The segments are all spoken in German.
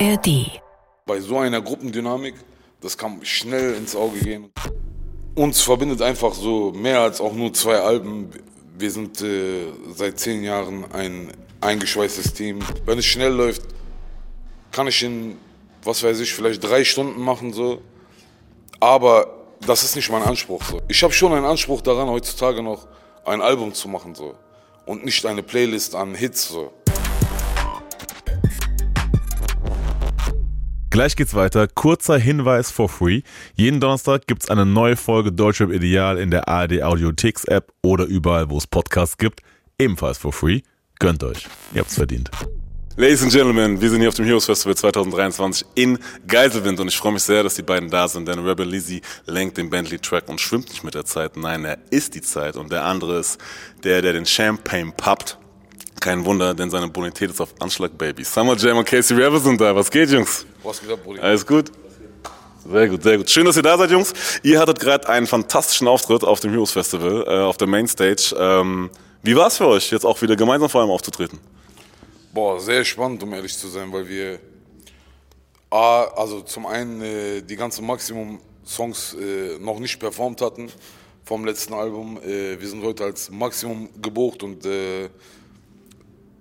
ARD. Bei so einer Gruppendynamik, das kann schnell ins Auge gehen. Uns verbindet einfach so mehr als auch nur zwei Alben. Wir sind äh, seit zehn Jahren ein eingeschweißtes Team. Wenn es schnell läuft, kann ich in, was weiß ich, vielleicht drei Stunden machen so. Aber das ist nicht mein Anspruch so. Ich habe schon einen Anspruch daran, heutzutage noch ein Album zu machen so. Und nicht eine Playlist an Hits so. Gleich geht's weiter. Kurzer Hinweis for free. Jeden Donnerstag gibt's eine neue Folge Deutschrap Ideal in der ARD Audiotix App oder überall, wo es Podcasts gibt. Ebenfalls for free. Gönnt euch. Ihr habt's verdient. Ladies and Gentlemen, wir sind hier auf dem Heroes Festival 2023 in Geiselwind und ich freue mich sehr, dass die beiden da sind, denn Rebel Lizzy lenkt den Bentley Track und schwimmt nicht mit der Zeit. Nein, er ist die Zeit und der andere ist der, der den Champagne pappt. Kein Wunder, denn seine Bonität ist auf Anschlag, Baby. Summer Jam und Casey Rebel sind da. Was geht, Jungs? Was geht ab, Brudi? Alles gut? Sehr gut, sehr gut. Schön, dass ihr da seid, Jungs. Ihr hattet gerade einen fantastischen Auftritt auf dem Heroes Festival, äh, auf der Mainstage. Ähm, wie war es für euch, jetzt auch wieder gemeinsam vor allem aufzutreten? Boah, sehr spannend, um ehrlich zu sein, weil wir A, also zum einen äh, die ganzen Maximum-Songs äh, noch nicht performt hatten vom letzten Album. Äh, wir sind heute als Maximum gebucht und äh,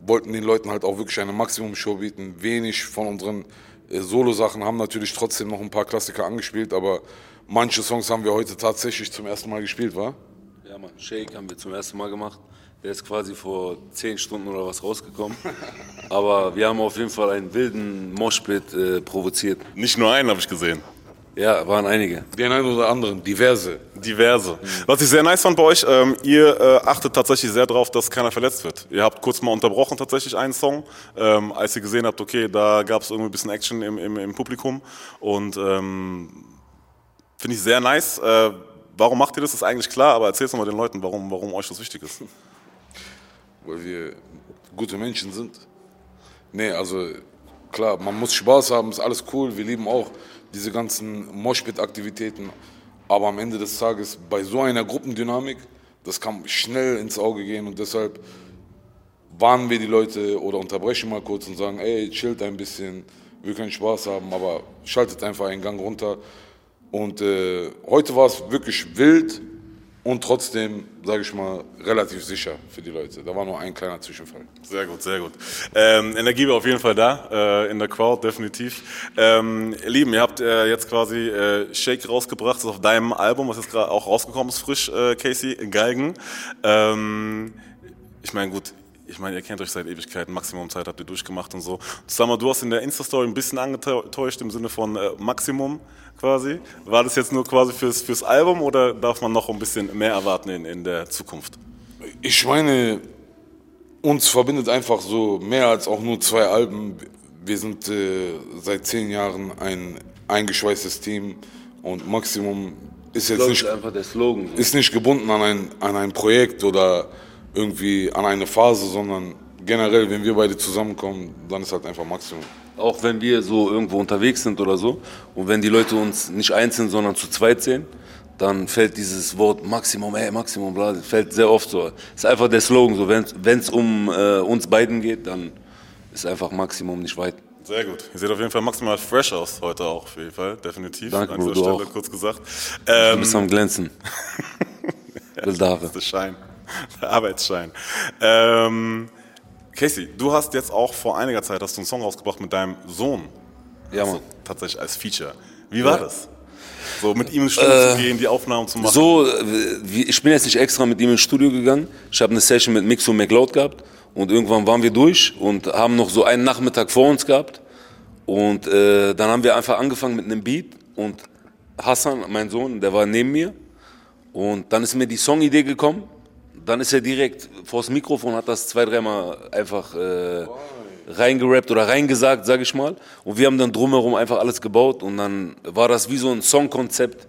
wollten den Leuten halt auch wirklich eine Maximum-Show bieten. Wenig von unseren äh, Solo-Sachen haben natürlich trotzdem noch ein paar Klassiker angespielt, aber manche Songs haben wir heute tatsächlich zum ersten Mal gespielt, wa? Ja, Mann, Shake haben wir zum ersten Mal gemacht. Der ist quasi vor zehn Stunden oder was rausgekommen. Aber wir haben auf jeden Fall einen wilden Moshpit äh, provoziert. Nicht nur einen, habe ich gesehen. Ja, waren einige. Den einen oder anderen, diverse. Diverse. Was ich sehr nice fand bei euch, ähm, ihr äh, achtet tatsächlich sehr darauf, dass keiner verletzt wird. Ihr habt kurz mal unterbrochen tatsächlich einen Song, ähm, als ihr gesehen habt, okay, da gab es irgendwie ein bisschen Action im, im, im Publikum. Und ähm, finde ich sehr nice. Äh, warum macht ihr das? Ist eigentlich klar, aber erzählt doch mal den Leuten, warum, warum euch das wichtig ist. weil wir gute Menschen sind. Nee, also klar, man muss Spaß haben, ist alles cool. Wir lieben auch diese ganzen Moshpit-Aktivitäten. Aber am Ende des Tages, bei so einer Gruppendynamik, das kann schnell ins Auge gehen und deshalb warnen wir die Leute oder unterbrechen mal kurz und sagen, ey, chillt ein bisschen, wir können Spaß haben, aber schaltet einfach einen Gang runter. Und äh, heute war es wirklich wild, und trotzdem, sage ich mal, relativ sicher für die Leute. Da war nur ein kleiner Zwischenfall. Sehr gut, sehr gut. Ähm, Energie war auf jeden Fall da, äh, in der Crowd, definitiv. Ähm, ihr Lieben, ihr habt äh, jetzt quasi äh, Shake rausgebracht, das ist auf deinem Album, was jetzt gerade auch rausgekommen ist, frisch, äh, Casey, Galgen. Ähm, ich meine, gut, ich meine, ihr kennt euch seit Ewigkeiten, Maximum-Zeit habt ihr durchgemacht und so. Sag mal, du hast in der Insta-Story ein bisschen angetäuscht im Sinne von äh, Maximum quasi. War das jetzt nur quasi fürs, fürs Album oder darf man noch ein bisschen mehr erwarten in, in der Zukunft? Ich meine, uns verbindet einfach so mehr als auch nur zwei Alben. Wir sind äh, seit zehn Jahren ein eingeschweißtes Team und Maximum ist jetzt nicht, ist einfach der Slogan. ist nicht gebunden an ein, an ein Projekt oder irgendwie an eine Phase, sondern generell, wenn wir beide zusammenkommen, dann ist halt einfach Maximum. Auch wenn wir so irgendwo unterwegs sind oder so und wenn die Leute uns nicht einzeln, sondern zu zweit sehen, dann fällt dieses Wort Maximum, ey, Maximum, bla, fällt sehr oft so. Ist einfach der Slogan, so wenn es um äh, uns beiden geht, dann ist einfach Maximum nicht weit. Sehr gut. Ihr seht auf jeden Fall maximal fresh aus heute auch, auf jeden Fall, definitiv. Danke, An dieser Bro, du Stelle auch. kurz gesagt. Du Ähm, bist am Glänzen. Bildare. Das ist der Schein, der Arbeitsschein. Ähm, Casey, du hast jetzt auch vor einiger Zeit hast du einen Song rausgebracht mit deinem Sohn. Ja, Mann. Tatsächlich als Feature. Wie war Ja. das? So mit ihm ins Studio zu gehen, die Aufnahmen zu machen. So, äh, ich bin jetzt nicht extra mit ihm ins Studio gegangen. Ich habe eine Session mit Mix und McLeod gehabt und irgendwann waren wir durch und haben noch so einen Nachmittag vor uns gehabt. Und äh, dann haben wir einfach angefangen mit einem Beat und Hassan, mein Sohn, der war neben mir. Und dann ist mir die Songidee gekommen. Dann ist er direkt vors Mikrofon, hat das zwei, dreimal einfach äh, reingerappt oder reingesagt, sag ich mal. Und wir haben dann drumherum einfach alles gebaut und dann war das wie so ein Songkonzept,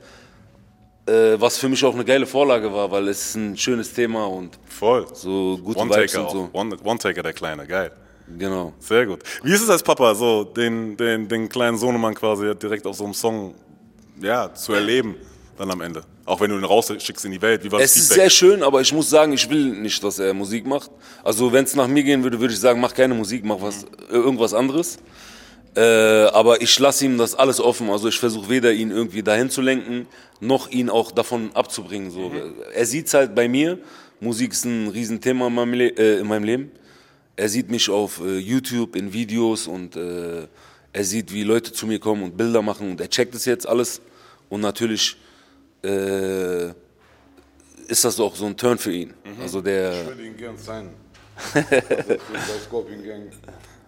äh, was für mich auch eine geile Vorlage war, weil es ist ein schönes Thema und Voll. so gute Vibes One-Taker und so. One- One-Taker, der Kleine, geil. Genau. Sehr gut. Wie ist es als Papa, so den, den, den kleinen Sohnemann quasi direkt auf so einem Song ja, zu erleben, dann am Ende? Auch wenn du ihn rausschickst in die Welt, wie war das Es ist Feedback? sehr schön, aber ich muss sagen, ich will nicht, dass er Musik macht. Also wenn es nach mir gehen würde, würde ich sagen, mach keine Musik, mach was, äh, irgendwas anderes. Äh, aber ich lasse ihm das alles offen. Also ich versuche weder ihn irgendwie dahin zu lenken, noch ihn auch davon abzubringen. So. Er sieht es halt bei mir. Musik ist ein Riesenthema in meinem, Le äh, in meinem Leben. Er sieht mich auf äh, YouTube in Videos und äh, er sieht, wie Leute zu mir kommen und Bilder machen und er checkt es jetzt alles. Und natürlich äh, ist das auch so ein Turn für ihn. Mhm. Also der. Ich würde ihn gern sein. bei Scorpion Gang.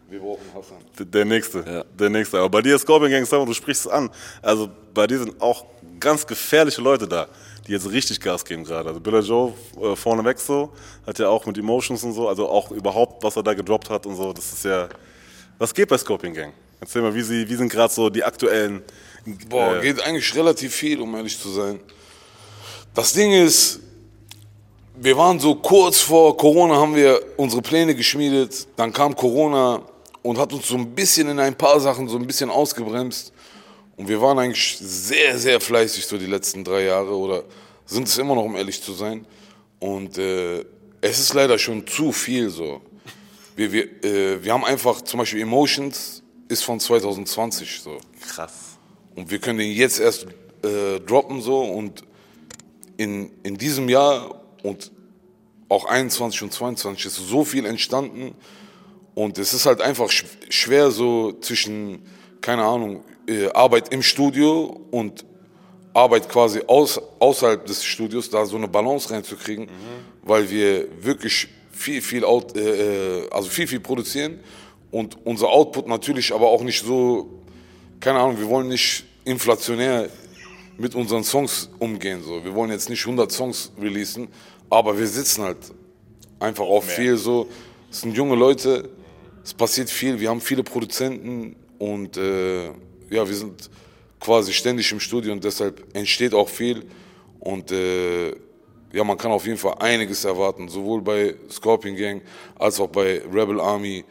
Wir brauchen Hassan. Der nächste, der nächste. Aber bei dir ist Scorpion Gang, sag mal, du sprichst es an. Also bei dir sind auch ganz gefährliche Leute da, die jetzt richtig Gas geben gerade. Also Billa Joe äh, vorneweg so, hat ja auch mit Emotions und so, also auch überhaupt, was er da gedroppt hat und so, das ist ja, was geht bei Scorpion Gang? Erzähl mal, wie, sie, wie sind gerade so die aktuellen... Boah, äh, geht eigentlich relativ viel, um ehrlich zu sein. Das Ding ist, wir waren so kurz vor Corona, haben wir unsere Pläne geschmiedet. Dann kam Corona und hat uns so ein bisschen in ein paar Sachen so ein bisschen ausgebremst. Und wir waren eigentlich sehr, sehr fleißig so die letzten drei Jahre oder sind es immer noch, um ehrlich zu sein. Und äh, es ist leider schon zu viel so. Wir, wir, äh, wir haben einfach zum Beispiel Emotions ist von 2020 so. krass. Und wir können den jetzt erst äh, droppen so und in, in diesem Jahr und auch 21 und 22 ist so viel entstanden und es ist halt einfach sch schwer so zwischen, keine Ahnung, äh, Arbeit im Studio und Arbeit quasi aus, außerhalb des Studios, da so eine Balance reinzukriegen, weil wir wirklich viel, viel, out, äh, äh, also viel, viel produzieren und unser Output natürlich aber auch nicht so keine Ahnung, wir wollen nicht inflationär mit unseren Songs umgehen. So. Wir wollen jetzt nicht 100 Songs releasen, aber wir sitzen halt einfach auf viel so. Es sind junge Leute, es passiert viel, wir haben viele Produzenten und äh, ja, wir sind quasi ständig im Studio und deshalb entsteht auch viel und äh, ja, man kann auf jeden Fall einiges erwarten, sowohl bei Scorpion Gang als auch bei Rebel Army.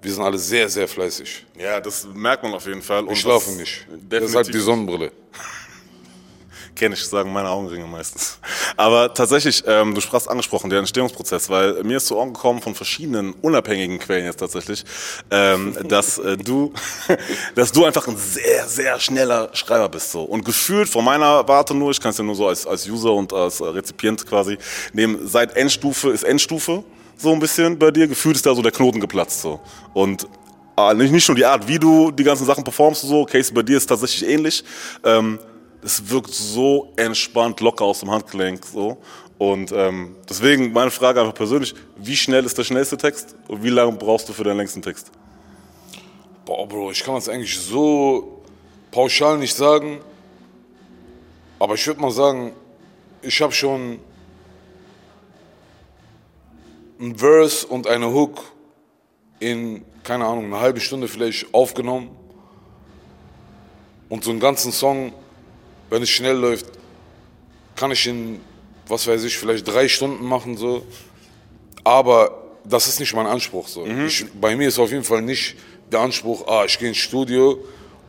Wir sind alle sehr, sehr fleißig. Ja, das merkt man auf jeden Fall. Und Wir schlafen das- nicht. Deshalb die Sonnenbrille. Kenne ich, sagen meine Augenringe meistens. Aber tatsächlich, ähm, du sprachst angesprochen, der Entstehungsprozess, weil mir ist zu Ohren gekommen von verschiedenen unabhängigen Quellen jetzt tatsächlich, ähm, dass äh, du, dass du einfach ein sehr, sehr schneller Schreiber bist so. Und gefühlt von meiner Warte nur, ich kann es ja nur so als, als User und als äh, Rezipient quasi nehmen, seit Endstufe ist Endstufe so ein bisschen bei dir, gefühlt ist da so der Knoten geplatzt so. Und äh, nicht, nicht nur die Art, wie du die ganzen Sachen performst so, Casey, bei dir ist tatsächlich ähnlich. Ähm, es wirkt so entspannt, locker aus dem Handgelenk. So. Und ähm, deswegen meine Frage einfach persönlich, wie schnell ist der schnellste Text und wie lange brauchst du für deinen längsten Text? Boah, Bro, ich kann das eigentlich so pauschal nicht sagen. Aber ich würde mal sagen, ich habe schon ein Verse und eine Hook in, keine Ahnung, eine halbe Stunde vielleicht aufgenommen. Und so einen ganzen Song, wenn es schnell läuft, kann ich in, was weiß ich, vielleicht drei Stunden machen. So. Aber das ist nicht mein Anspruch. So. Ich, bei mir ist auf jeden Fall nicht der Anspruch, ah, ich gehe ins Studio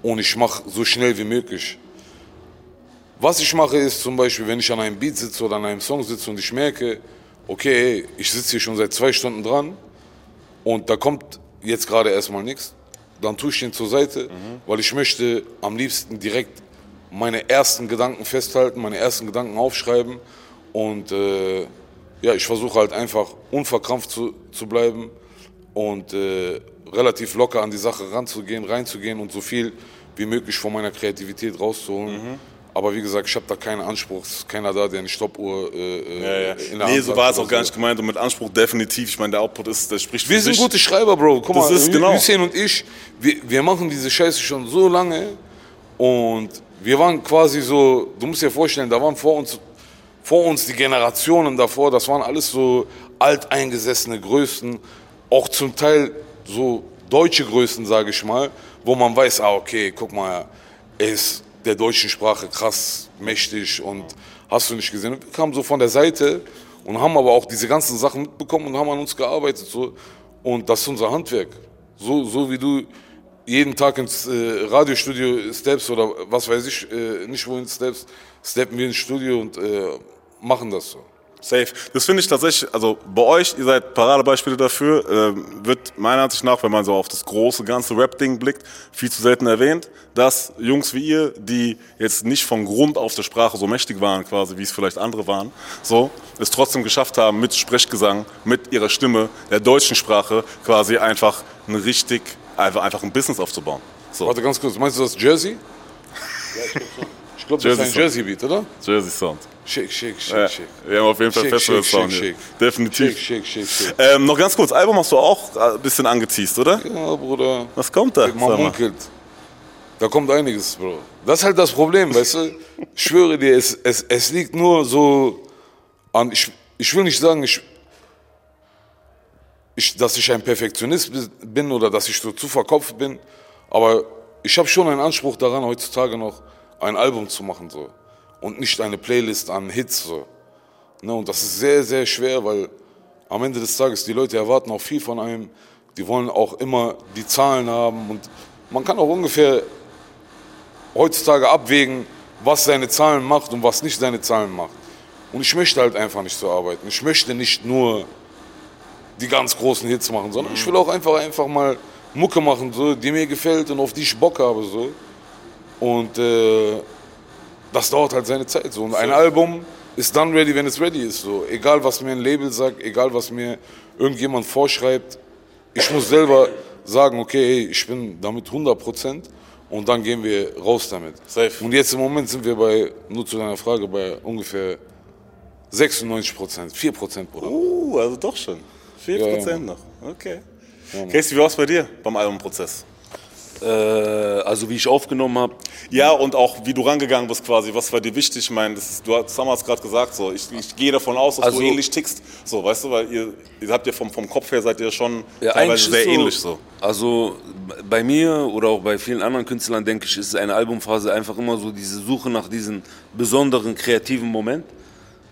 und ich mache so schnell wie möglich. Was ich mache ist zum Beispiel, wenn ich an einem Beat sitze oder an einem Song sitze und ich merke, okay, ich sitze hier schon seit zwei Stunden dran und da kommt jetzt gerade erstmal nichts, dann tue ich den zur Seite, weil ich möchte am liebsten direkt meine ersten Gedanken festhalten, meine ersten Gedanken aufschreiben und äh, ja, ich versuche halt einfach unverkrampft zu, zu bleiben und äh, relativ locker an die Sache ranzugehen, reinzugehen und so viel wie möglich von meiner Kreativität rauszuholen. Aber wie gesagt, ich habe da keinen Anspruch. Es ist keiner da, der eine Stoppuhr äh, äh, in der Nee, Hand so war es auch gar nicht gemeint und mit Anspruch definitiv. Ich meine, der Output ist, der spricht für Wir sind sich. gute Schreiber, Bro. Guck Das mal, ist genau. Hussein und ich, wir, wir machen diese Scheiße schon so lange und wir waren quasi so, du musst dir vorstellen, da waren vor uns, vor uns die Generationen davor, das waren alles so alteingesessene Größen, auch zum Teil so deutsche Größen, sage ich mal, wo man weiß, ah, okay, guck mal, er ist der deutschen Sprache krass mächtig und hast du nicht gesehen. Wir kamen so von der Seite und haben aber auch diese ganzen Sachen mitbekommen und haben an uns gearbeitet. So. Und das ist unser Handwerk. So, so wie du jeden Tag ins äh, Radiostudio steppst oder was weiß ich, äh, nicht wohin steppst, steppen wir ins Studio und äh, machen das so. Safe. Das finde ich tatsächlich, also bei euch, ihr seid Paradebeispiele dafür, äh, wird meiner Ansicht nach, wenn man so auf das große, ganze Rap-Ding blickt, viel zu selten erwähnt, dass Jungs wie ihr, die jetzt nicht von Grund auf der Sprache so mächtig waren, quasi, wie es vielleicht andere waren, so, es trotzdem geschafft haben, mit Sprechgesang, mit ihrer Stimme, der deutschen Sprache, quasi einfach ein richtig, einfach, einfach ein Business aufzubauen. So. Warte ganz kurz, meinst du das Jersey? Ja, ich glaube schon. Ich glaube, das ist ein Jersey Jersey-Beat, oder? Jersey Sound. Schick, schick, schick, Ja, schick. wir haben auf jeden Fall schick, Sound schick, hier. schick. Definitiv. Schick, schick, schick, schick. Ähm, noch ganz kurz, Album hast du auch ein bisschen angeteased, oder? Ja, Bruder. Was kommt da? Man munkelt. Da kommt einiges, Bro. Das ist halt das Problem, weißt du? Ich schwöre dir, es, es, es liegt nur so an. Ich, ich will nicht sagen, ich, ich, dass ich ein Perfektionist bin oder dass ich so zu verkopft bin, aber ich habe schon einen Anspruch daran, heutzutage noch ein Album zu machen so und nicht eine Playlist an Hits so. Ne, und das ist sehr, sehr schwer, weil am Ende des Tages die Leute erwarten auch viel von einem. Die wollen auch immer die Zahlen haben und man kann auch ungefähr heutzutage abwägen, was seine Zahlen macht und was nicht seine Zahlen macht. Und ich möchte halt einfach nicht so arbeiten. Ich möchte nicht nur die ganz großen Hits machen, sondern ich will auch einfach einfach mal Mucke machen, so, die mir gefällt und auf die ich Bock habe. So. Und äh, das dauert halt seine Zeit. So. Und ein Album ist dann ready, wenn es ready ist. So. Egal, was mir ein Label sagt, egal, was mir irgendjemand vorschreibt, ich muss selber sagen, okay, hey, ich bin damit 100 Prozent und dann gehen wir raus damit. Safe. Und jetzt im Moment sind wir bei, nur zu deiner Frage, bei ungefähr 96 Prozent, 4 Prozent, Bruder. Uh, also doch schon. 4% Ja, ja, noch. Okay. Casey, wie war es bei dir beim Albumprozess? Äh, also wie ich aufgenommen habe, Ja, und auch wie du rangegangen bist quasi, was war dir wichtig? Ich meine, das ist, du hast damals gerade gesagt, so, ich, ich gehe davon aus, dass Also- du ähnlich tickst. So, weißt du, weil ihr, ihr habt ja vom, vom Kopf her seid ihr schon Ja, teilweise eigentlich sehr ist ähnlich so. Also bei mir oder auch bei vielen anderen Künstlern, denke ich, ist eine Albumphase einfach immer so diese Suche nach diesem besonderen kreativen Moment.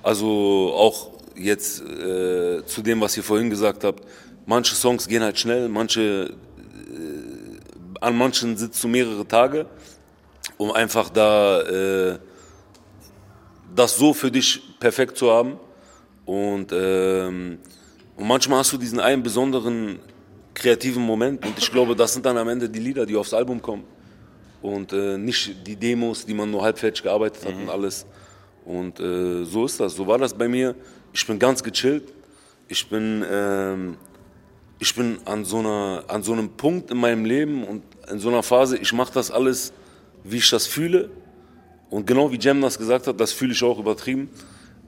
Also auch jetzt äh, zu dem, was ihr vorhin gesagt habt. Manche Songs gehen halt schnell, manche an manchen sitzt du mehrere Tage, um einfach da äh, das so für dich perfekt zu haben. Und, ähm, und manchmal hast du diesen einen besonderen kreativen Moment und ich glaube, das sind dann am Ende die Lieder, die aufs Album kommen und äh, nicht die Demos, die man nur halbfertig gearbeitet hat und alles. Und äh, so ist das, so war das bei mir. Ich bin ganz gechillt. Ich bin, ähm, ich bin an so, einer, an so einem Punkt in meinem Leben und in so einer Phase, ich mache das alles, wie ich das fühle. Und genau wie Jem das gesagt hat, das fühle ich auch übertrieben,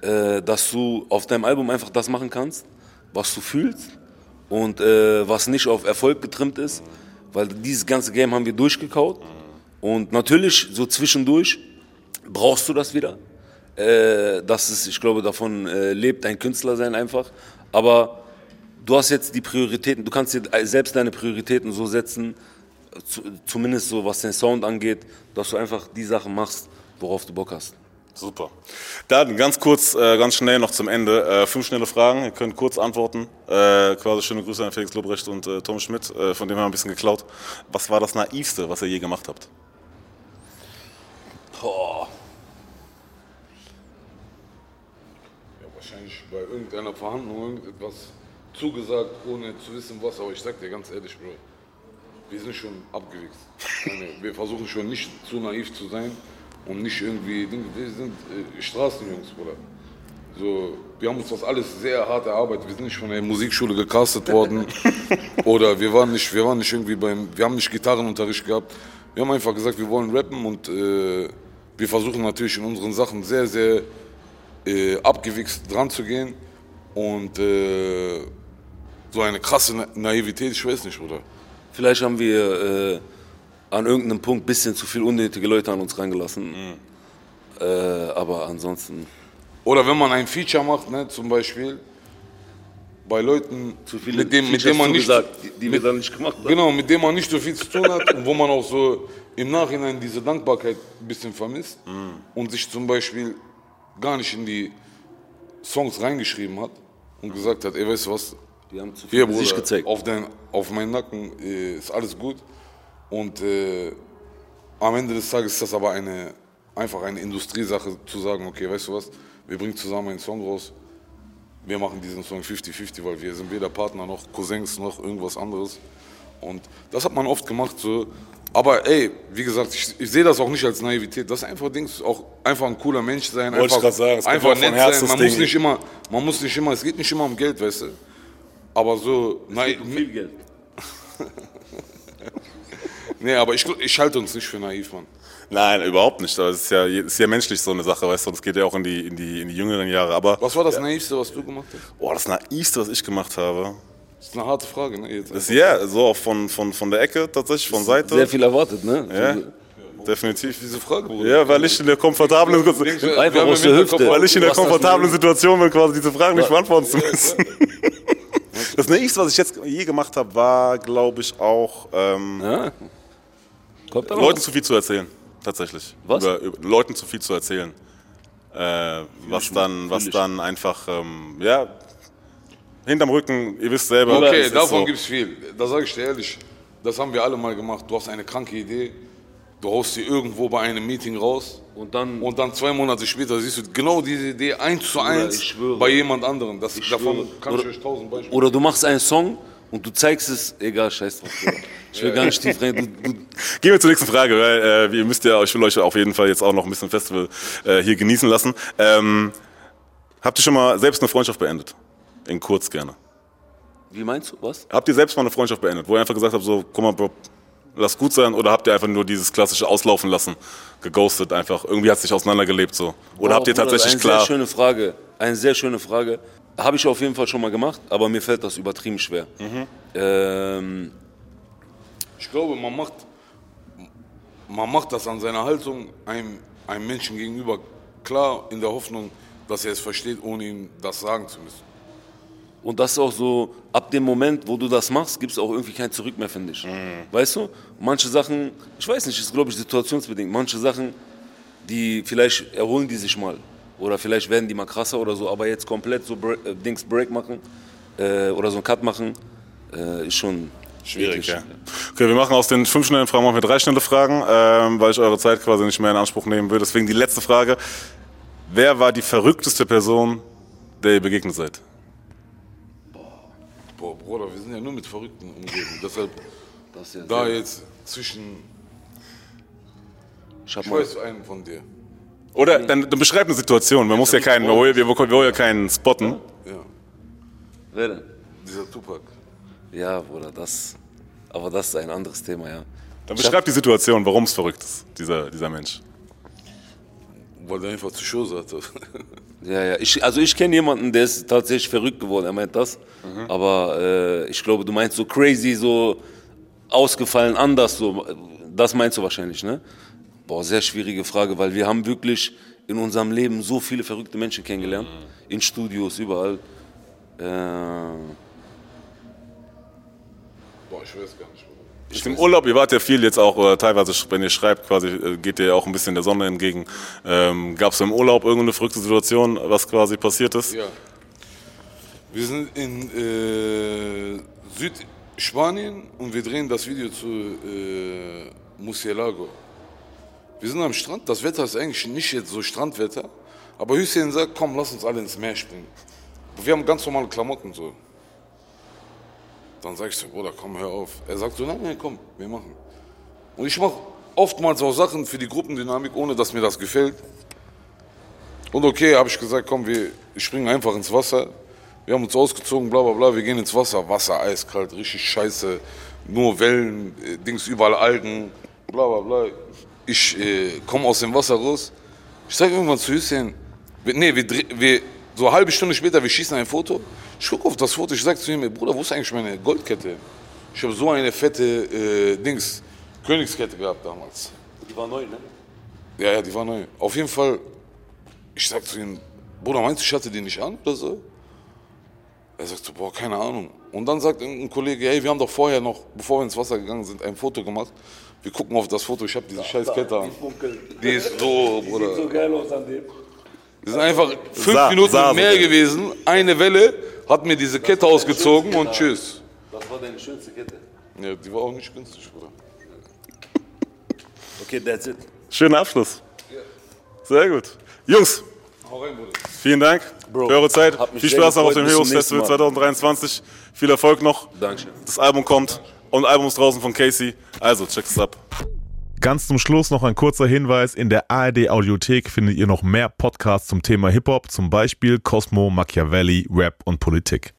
äh, dass du auf deinem Album einfach das machen kannst, was du fühlst und äh, was nicht auf Erfolg getrimmt ist, weil dieses ganze Game haben wir durchgekaut. Und natürlich, so zwischendurch, brauchst du das wieder. Äh, das ist, ich glaube, davon äh, lebt ein Künstler sein einfach. Aber du hast jetzt die Prioritäten, du kannst dir selbst deine Prioritäten so setzen, zu, zumindest so was den Sound angeht, dass du einfach die Sachen machst, worauf du Bock hast. Super. Dann ganz kurz, äh, ganz schnell noch zum Ende. Äh, fünf schnelle Fragen, ihr könnt kurz antworten. Äh, quasi schöne Grüße an Felix Lobrecht und äh, Tom Schmidt, äh, von dem haben wir ein bisschen geklaut. Was war das Naivste, was ihr je gemacht habt? Boah. Ja, wahrscheinlich bei irgendeiner Verhandlung irgendetwas zugesagt, ohne zu wissen was. Aber ich sag dir ganz ehrlich, Bro, wir sind schon abgewichst. Wir versuchen schon nicht zu naiv zu sein und nicht irgendwie, wir sind äh, Straßenjungs, Bruder. So, wir haben uns das alles sehr hart erarbeitet. Wir sind nicht von der Musikschule gecastet worden oder wir waren nicht, wir waren nicht irgendwie beim, wir haben nicht Gitarrenunterricht gehabt. Wir haben einfach gesagt, wir wollen rappen und äh, wir versuchen natürlich in unseren Sachen sehr, sehr äh, abgewichst dran zu gehen und äh, so eine krasse Na Naivität, ich weiß nicht, oder? Vielleicht haben wir äh, an irgendeinem Punkt ein bisschen zu viel unnötige Leute an uns reingelassen. Äh, aber ansonsten Oder wenn man ein Feature macht, ne, zum Beispiel bei Leuten, zu viele mit, dem, mit dem man nicht, zugesagt, die, die wir mit, dann nicht gemacht haben. genau, mit dem man nicht so viel zu tun hat und wo man auch so im Nachhinein diese Dankbarkeit ein bisschen vermisst und sich zum Beispiel gar nicht in die Songs reingeschrieben hat und gesagt hat, ey, weißt du was, Die haben zu viel Hier, von sich Bruder, gezeigt. auf, dein, auf meinen Nacken äh, ist alles gut. Und äh, am Ende des Tages ist das aber eine, einfach eine Industriesache zu sagen, okay, weißt du was, wir bringen zusammen einen Song raus, wir machen diesen Song 50-50, weil wir sind weder Partner noch Cousins noch irgendwas anderes. Und das hat man oft gemacht so. Aber ey, wie gesagt, ich, ich sehe das auch nicht als Naivität. Das ist einfach Dings, auch einfach ein cooler Mensch sein. Wollte ich einfach, grad sagen, es einfach nett sein. Man muss nicht immer, man muss nicht immer, es geht nicht immer um Geld, weißt du. Aber so, nein, Viel Geld. nee, aber ich, ich halte uns nicht für naiv, Mann. Nein, überhaupt nicht. Das ist ja, ist ja menschlich so eine Sache, weißt du, das geht ja auch in die, in die, in die jüngeren Jahre. Aber, Was war das Naivste, was du gemacht hast? boah, das Naivste, was ich gemacht habe, Das ist eine harte Frage, ne? Jetzt. ist ja so auch von, von, von der Ecke tatsächlich, von Seite. Sehr viel erwartet, ne? Ja, definitiv. Diese Frage, Bruder. Ja, weil ich in der komfortablen, Einfach aus der Hüfte. weil ich in der das komfortablen Situation bin, quasi diese Fragen nicht beantworten zu müssen. Das nächste, was ich jetzt je gemacht habe, war, glaube ich, auch ähm, Ja. Aber Leuten zu viel zu erzählen. Tatsächlich. Was? Über, über, Leuten zu viel zu erzählen. Äh, was dann, was dann einfach, ähm, ja, hinterm Rücken, ihr wisst selber. es Okay, davon so. gibt's viel. Da sage ich dir ehrlich, das haben wir alle mal gemacht. Du hast eine kranke Idee, du haust sie irgendwo bei einem Meeting raus Und dann, und dann zwei Monate später siehst du genau diese Idee eins zu eins ich bei jemand anderem. Das, davon schwöre. kann ich Oder- euch tausend Beispiele. oder du machst einen Song und du zeigst es, egal, scheiß drauf. Ich will gar nicht tief rein. Du, du, Gehen wir zur nächsten Frage, weil äh, ihr müsst ja, ich will euch auf jeden Fall jetzt auch noch ein bisschen Festival äh, hier genießen lassen. Ähm, habt ihr schon mal selbst eine Freundschaft beendet? In kurz gerne. wie meinst du, was? Habt ihr selbst mal eine Freundschaft beendet, wo ihr einfach gesagt habt, so, guck mal, Bro, lass gut sein, oder habt ihr einfach nur dieses klassische Auslaufen lassen, geghostet einfach, irgendwie hat sich auseinandergelebt so? Oder habt ihr Bruder, tatsächlich eine klar, Sehr schöne Frage. Eine sehr schöne Frage. Habe ich auf jeden Fall schon mal gemacht, aber mir fällt das übertrieben schwer. Mhm. Ähm, Ich glaube, man macht, man macht das an seiner Haltung einem, einem Menschen gegenüber klar, in der Hoffnung, dass er es versteht, ohne ihm das sagen zu müssen. Und das ist auch so, ab dem Moment, wo du das machst, gibt es auch irgendwie kein Zurück mehr, finde ich. Weißt du? Manche Sachen, ich weiß nicht, ist glaube ich situationsbedingt. Manche Sachen, die vielleicht erholen die sich mal. Oder vielleicht werden die mal krasser oder so, aber jetzt komplett so Bre äh, Dings Break machen äh, oder so einen Cut machen, äh, ist schon Schwierig, ja. Okay, wir machen aus den fünf schnellen Fragen machen wir drei schnelle Fragen, ähm, weil ich eure Zeit quasi nicht mehr in Anspruch nehmen will. Deswegen die letzte Frage. Wer war die verrückteste Person, der ihr begegnet seid? Bruder, wir sind ja nur mit Verrückten umgeben. Deshalb Das ist ja da sehr- jetzt zwischen, ich ich mal, weiß einen von dir. Oder dann, dann beschreibt eine Situation. Man muss ja keinen, wir wollen, wir wollen ja keinen spotten. Ja, wer denn? dieser Tupac. Ja, Bruder, das, aber das ist ein anderes Thema, ja. Dann beschreibt die Situation, warum es verrückt ist, dieser, dieser Mensch. Weil der einfach zu Show hatte. Ja, ja. Ich, also ich kenne jemanden, der ist tatsächlich verrückt geworden. Er meint das. Aber äh, ich glaube, du meinst so crazy, so ausgefallen, anders. So. Das meinst du wahrscheinlich, ne? Boah, sehr schwierige Frage, weil wir haben wirklich in unserem Leben so viele verrückte Menschen kennengelernt. In Studios, überall. Äh, Boah, ich weiß gar nicht. Ich Im Urlaub, ihr wart ja viel jetzt auch, oder teilweise, wenn ihr schreibt, quasi äh, geht ihr auch ein bisschen der Sonne entgegen. Ähm, Gab es im Urlaub irgendeine verrückte Situation, was quasi passiert ist? Ja. Wir sind in äh, Südspanien und wir drehen das Video zu äh, Murcielago. Wir sind am Strand, das Wetter ist eigentlich nicht jetzt so Strandwetter, aber Hüseyin sagt, komm, lass uns alle ins Meer springen. Wir haben ganz normale Klamotten so. Dann sag ich so, Bruder, komm, hör auf. Er sagt so, nein, nein, komm, wir machen. Und ich mache oftmals auch Sachen für die Gruppendynamik, ohne dass mir das gefällt. Und okay, habe ich gesagt, komm, wir springen einfach ins Wasser. Wir haben uns ausgezogen, bla bla bla, wir gehen ins Wasser. Wasser eiskalt, richtig scheiße. Nur Wellen, äh, Dings, überall Algen, bla bla bla. Ich äh, komme aus dem Wasser raus. Ich sage irgendwann zu Hüseyin, wir, nee, wir, wir, so eine halbe Stunde später, wir schießen ein Foto. Ich gucke auf das Foto, ich sage zu ihm, Bruder, wo ist eigentlich meine Goldkette? Ich habe so eine fette äh, Dings, Königskette gehabt damals. die war neu, ne? Ja, ja, die war neu. Auf jeden Fall, ich sag zu ihm, Bruder, meinst du, ich hatte die nicht an oder so? Er sagt so, boah, keine Ahnung. Und dann sagt ein Kollege, hey, wir haben doch vorher noch, bevor wir ins Wasser gegangen sind, ein Foto gemacht. Wir gucken auf das Foto, ich habe diese scheiß Kette an. Die ist so, Bruder. geil aus an dem. Wir sind einfach fünf Sah- Minuten sah so geil. gewesen, eine Welle, hat mir diese Kette ausgezogen und tschüss. Das war deine schönste Kette. Ja, die war auch nicht günstig, Bruder. Okay, that's it. Schöner Abschluss. Sehr gut. Jungs, Vielen Dank Bro, für eure Zeit. Viel Spaß noch auf dem Heroes Festival nächsten Mal. 2023. Viel Erfolg noch. Dankeschön. Das Album kommt und Album ist draußen von Casey. Also, checkt es ab. Ganz zum Schluss noch ein kurzer Hinweis. In der ARD Audiothek findet ihr noch mehr Podcasts zum Thema Hip-Hop, zum Beispiel Cosmo, Machiavelli, Rap und Politik.